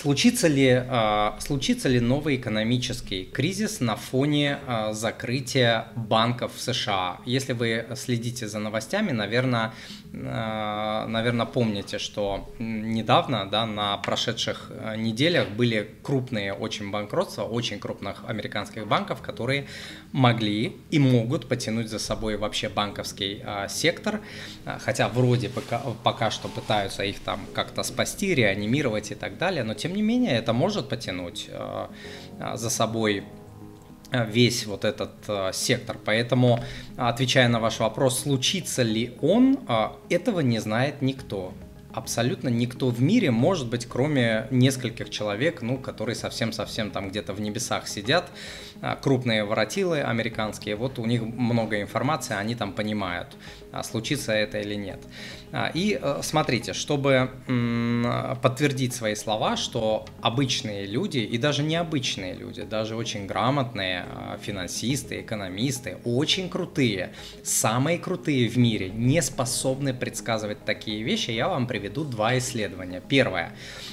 Случится ли, случится ли новый экономический кризис на фоне закрытия банков в США? Если вы следите за новостями, наверное, наверное, помните, что недавно, да, на прошедших неделях были крупные очень банкротства, очень крупных американских банков, которые могли и могут потянуть за собой вообще банковский сектор, хотя вроде пока, пока что пытаются их там как-то спасти, реанимировать и так далее, но тем не менее это может потянуть э, э, за собой э, весь вот этот сектор. Поэтому, отвечая на ваш вопрос, случится ли он, этого не знает никто абсолютно никто в мире, может быть, кроме нескольких человек, ну, которые совсем-совсем там где-то в небесах сидят, крупные воротилы американские, вот у них много информации, они там понимают, случится это или нет. А, и э, смотрите, чтобы подтвердить свои слова, что обычные люди и даже необычные люди, даже очень грамотные финансисты, экономисты, очень крутые, самые крутые в мире, не способны предсказывать такие вещи, я вам приведу два исследования. Первое.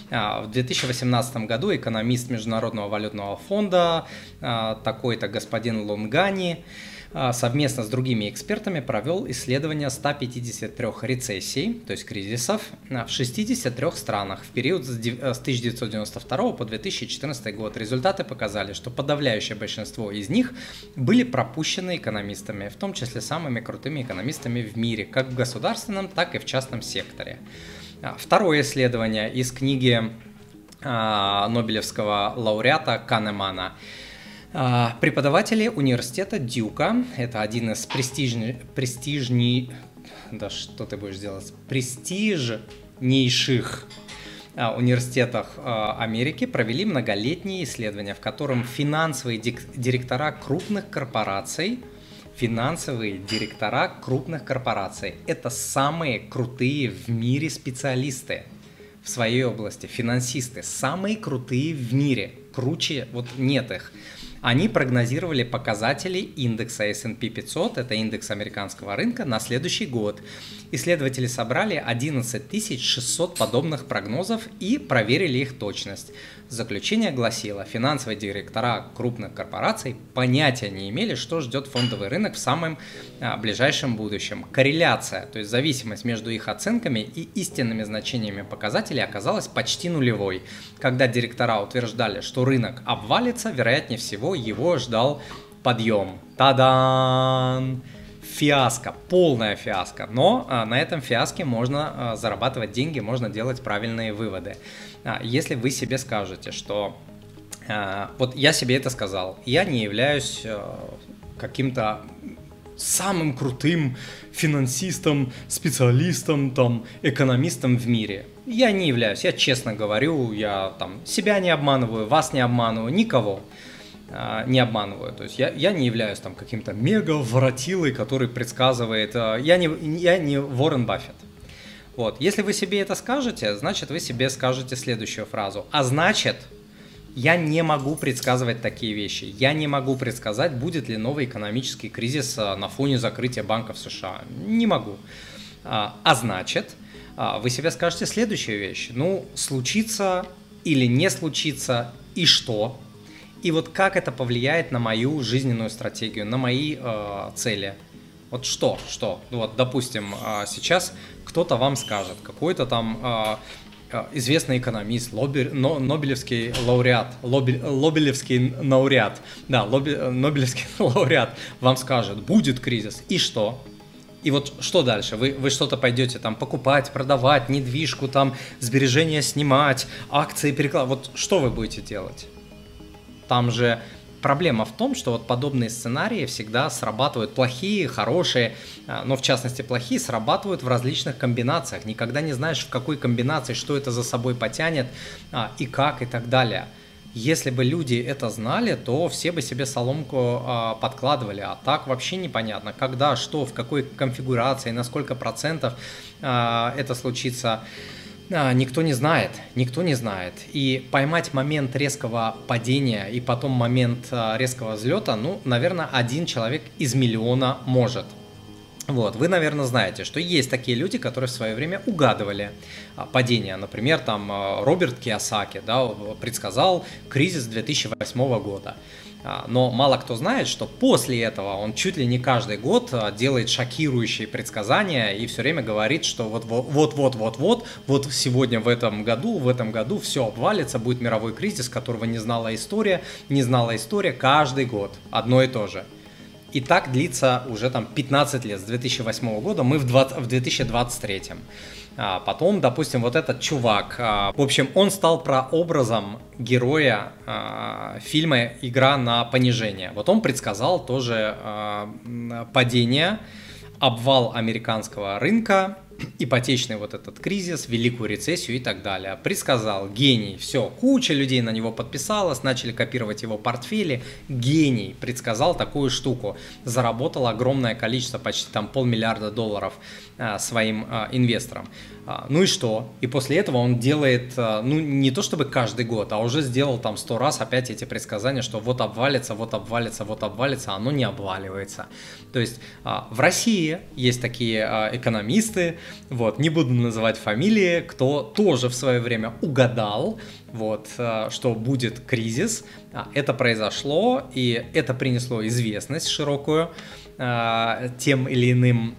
В 2018 году экономист Международного валютного фонда такой-то господин Лунгани а, совместно с другими экспертами провел исследование 153 рецессий, то есть кризисов, а, в 63 странах в период с 1992 э, по 2014 год. Результаты показали, что подавляющее большинство из них были пропущены экономистами, в том числе самыми крутыми экономистами в мире, как в государственном, так и в частном секторе. А, второе исследование из книги Нобелевского лауреата Канемана – а, преподаватели университета Дюка, это один из престижных, престижней, да что ты будешь делать, престижнейших а, университетах а, Америки. Провели многолетние исследования, в котором финансовые директора крупных корпораций, финансовые директора крупных корпораций, это самые крутые в мире специалисты в своей области, финансисты, самые крутые в мире, круче, вот нет их они прогнозировали показатели индекса S&P 500, это индекс американского рынка, на следующий год. Исследователи собрали 11 600 подобных прогнозов и проверили их точность. Заключение гласило, финансовые директора крупных корпораций понятия не имели, что ждет фондовый рынок в самом а, ближайшем будущем. Корреляция, то есть зависимость между их оценками и истинными значениями показателей оказалась почти нулевой. Когда директора утверждали, что рынок обвалится, вероятнее всего его ждал подъем. Та-дан! фиаско, полная фиаско. Но а, на этом фиаске можно а, зарабатывать деньги, можно делать правильные выводы. А, если вы себе скажете, что вот я себе это сказал, я не являюсь каким-то самым крутым финансистом, специалистом, там, экономистом в мире. Я не являюсь, я честно говорю, я там себя не обманываю, вас не обманываю, никого не обманываю. То есть я, я не являюсь там каким-то мега воротилой, который предсказывает. Я не, я не Уоррен Баффет. Вот. Если вы себе это скажете, значит вы себе скажете следующую фразу. А значит, я не могу предсказывать такие вещи. Я не могу предсказать, будет ли новый экономический кризис а, на фоне закрытия банков США. Не могу. А, а значит, а, вы себе скажете следующую вещь. Ну, случится или не случится, и что? И вот как это повлияет на мою жизненную стратегию, на мои э, цели. Вот что, что? Вот, допустим, сейчас кто-то вам скажет, какой-то там а, а, известный экономист, лобби, но, Нобелевский лауреат, лобби, Лобелевский лауреат, да, лобби, Нобелевский лауреат вам скажет, будет кризис, и что? И вот что дальше? Вы, вы что-то пойдете там покупать, продавать, недвижку, там сбережения снимать, акции перекладывать. Вот что вы будете делать? Там же Проблема в том, что вот подобные сценарии всегда срабатывают плохие, хорошие, а, но в частности плохие срабатывают в различных комбинациях. Никогда не знаешь, в какой комбинации, что это за собой потянет а, и как и так далее. Если бы люди это знали, то все бы себе соломку э, подкладывали, а так вообще непонятно, когда, что, в какой конфигурации, на сколько процентов э, это случится. Никто не знает, никто не знает. И поймать момент резкого падения и потом момент а, резкого взлета, ну, наверное, один человек из миллиона может. Вот, вы, наверное, знаете, что есть такие люди, которые в свое время угадывали а, падение. Например, там а, Роберт Киосаки да, предсказал кризис 2008 года. А, но мало кто знает, что после этого он чуть ли не каждый год делает шокирующие предсказания и все время говорит, что вот вот вот вот вот вот вот сегодня в этом году в этом году все обвалится, будет мировой кризис, которого не знала история, не знала история каждый год одно и то же. И так длится уже там 15 лет, с 2008 года, мы в, 20, в 2023. А потом, допустим, вот этот чувак, а, в общем, он стал прообразом героя а, фильма «Игра на понижение». Вот он предсказал тоже а, падение, обвал американского рынка, ипотечный вот этот кризис, великую рецессию и так далее. Предсказал, гений, все, куча людей на него подписалась, начали копировать его портфели, гений, предсказал такую штуку, заработал огромное количество, почти там полмиллиарда долларов а, своим а, инвесторам. А, ну и что? И после этого он делает, а, ну не то чтобы каждый год, а уже сделал там сто раз опять эти предсказания, что вот обвалится, вот обвалится, вот обвалится, оно не обваливается. То есть а, в России есть такие экономисты, вот, не буду называть фамилии, кто тоже в свое время угадал, вот, что будет кризис. Это произошло, и это принесло известность широкую тем или иным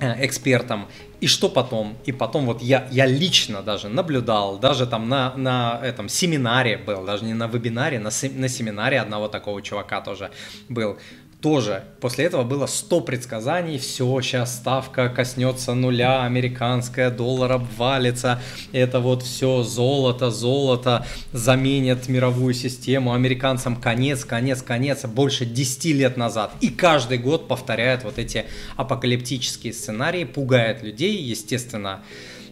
экспертам. И что потом? И потом вот я, я лично даже наблюдал, даже там на, на этом семинаре был, даже не на вебинаре, на, на семинаре одного такого чувака тоже был тоже. После этого было 100 предсказаний, все, сейчас ставка коснется нуля, американская, доллар обвалится, это вот все золото, золото заменит мировую систему, американцам конец, конец, конец, больше 10 лет назад. И каждый год повторяет вот эти апокалиптические сценарии, пугает людей, естественно,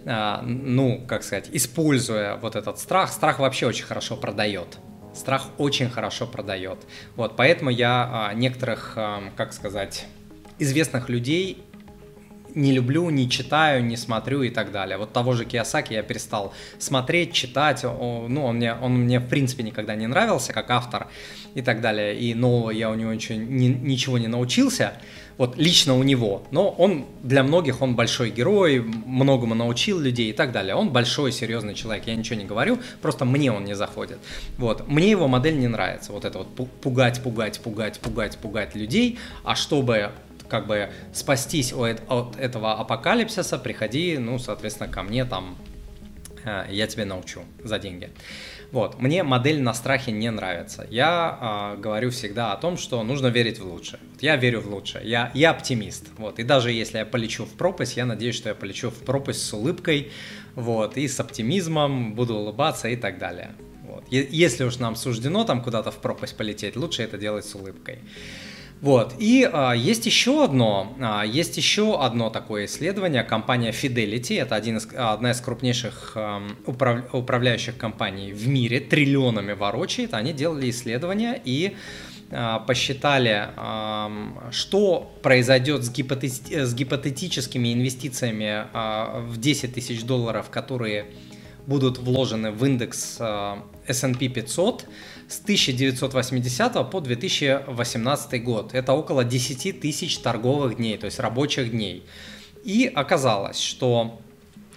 а, ну, как сказать, используя вот этот страх, страх вообще очень хорошо продает. Страх очень хорошо продает. Вот, поэтому я а, некоторых, как сказать, известных людей не люблю, не читаю, не смотрю и так далее. Вот того же Киосаки я перестал смотреть, читать. Ну, он мне, он мне в принципе никогда не нравился как автор и так далее. И нового я у него ничего, ни, ничего не научился вот лично у него. Но он для многих он большой герой, многому научил людей и так далее. Он большой, серьезный человек, я ничего не говорю, просто мне он не заходит. Вот, мне его модель не нравится, вот это вот пугать, пугать, пугать, пугать, пугать людей, а чтобы как бы спастись от, этого апокалипсиса, приходи, ну, соответственно, ко мне там, э, я тебе научу за деньги. Вот, мне модель на страхе не нравится. Я э, говорю всегда о том, что нужно верить в лучшее. Вот я верю в лучшее, я, я оптимист. Вот, и даже если я полечу в пропасть, я надеюсь, что я полечу в пропасть с улыбкой, вот, и с оптимизмом, буду улыбаться и так далее. Вот. Если уж нам суждено там куда-то в пропасть полететь, лучше это делать с улыбкой. Вот. И а, есть еще одно, а, есть еще одно такое исследование. Компания Fidelity, это один из, одна из крупнейших а, управ, управляющих компаний в мире, триллионами ворочает. Они делали исследование и а, посчитали, а, что произойдет с, гипотети, с гипотетическими инвестициями а, в 10 тысяч долларов, которые будут вложены в индекс а, S&P 500 с 1980 по 2018 год. Это около 10 тысяч торговых дней, то есть рабочих дней. И оказалось, что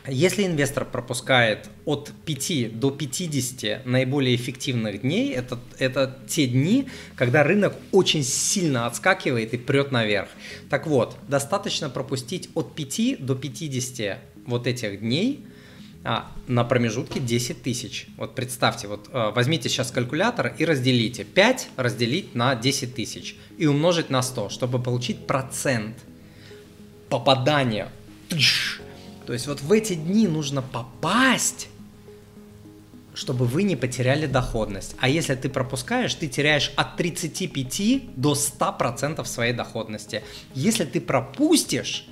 если инвестор пропускает от 5 до 50 наиболее эффективных дней, это, это те дни, когда рынок очень сильно отскакивает и прет наверх. Так вот, достаточно пропустить от 5 до 50 вот этих дней – а, на промежутке 10 тысяч. Вот представьте, вот э, возьмите сейчас калькулятор и разделите 5 разделить на 10 тысяч и умножить на 100, чтобы получить процент попадания. То есть вот в эти дни нужно попасть, чтобы вы не потеряли доходность. А если ты пропускаешь, ты теряешь от 35 до 100% своей доходности. Если ты пропустишь,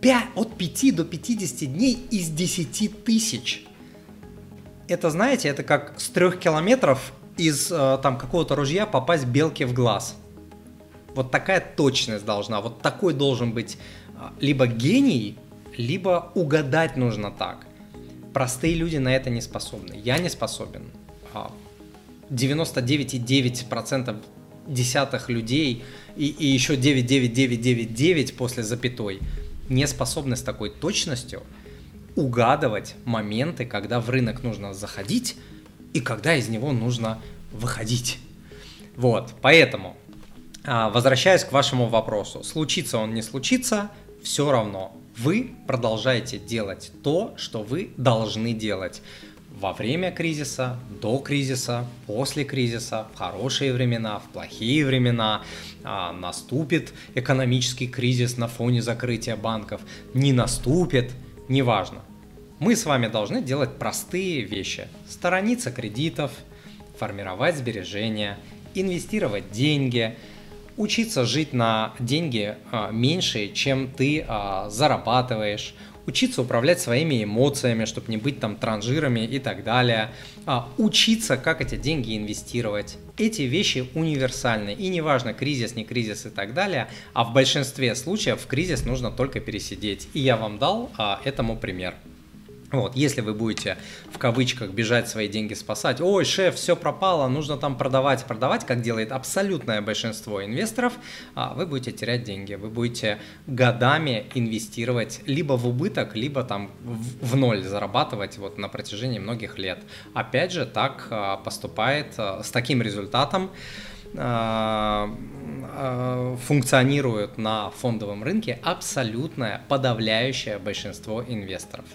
5, от 5 до 50 дней из 10 тысяч. Это, знаете, это как с 3 километров из э, там какого-то ружья попасть белке в глаз. Вот такая точность должна, вот такой должен быть э, либо гений, либо угадать нужно так. Простые люди на это не способны. Я не способен. 99,9% а, десятых людей и, и еще 99999 после запятой не способны с такой точностью угадывать моменты, когда в рынок нужно заходить и когда из него нужно выходить. Вот, поэтому, а, возвращаясь к вашему вопросу, случится он, не случится, все равно вы продолжаете делать то, что вы должны делать во время кризиса, до кризиса, после кризиса, в хорошие времена, в плохие времена, а, наступит экономический кризис на фоне закрытия банков, не наступит, неважно. Мы с вами должны делать простые вещи. Сторониться кредитов, формировать сбережения, инвестировать деньги, учиться жить на деньги а, меньше, чем ты а, зарабатываешь, учиться управлять своими эмоциями, чтобы не быть там транжирами и так далее, а, учиться, как эти деньги инвестировать. Эти вещи универсальны, и неважно, кризис, не кризис и так далее, а в большинстве случаев кризис нужно только пересидеть. И я вам дал а, этому пример. Вот, если вы будете в кавычках бежать свои деньги спасать, ой, шеф, все пропало, нужно там продавать, продавать, как делает абсолютное большинство инвесторов, а, вы будете терять деньги, вы будете годами инвестировать либо в убыток, либо там в ноль зарабатывать вот на протяжении многих лет. Опять же, так а, поступает а, с таким результатом функционирует на фондовом рынке абсолютное подавляющее большинство инвесторов.